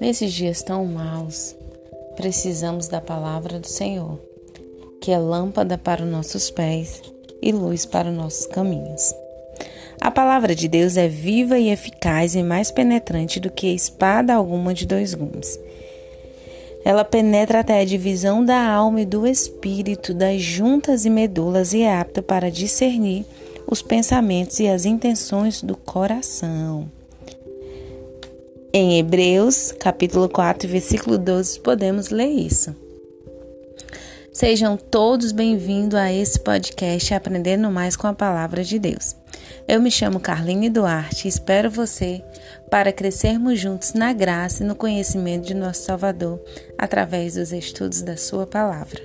Nesses dias tão maus, precisamos da palavra do Senhor, que é lâmpada para os nossos pés e luz para os nossos caminhos. A palavra de Deus é viva e eficaz e mais penetrante do que espada alguma de dois gumes. Ela penetra até a divisão da alma e do espírito, das juntas e medulas, e é apta para discernir os pensamentos e as intenções do coração. Em Hebreus, capítulo 4, versículo 12, podemos ler isso. Sejam todos bem-vindos a esse podcast Aprendendo Mais com a Palavra de Deus. Eu me chamo Carline Duarte e espero você para crescermos juntos na graça e no conhecimento de nosso Salvador através dos estudos da Sua Palavra.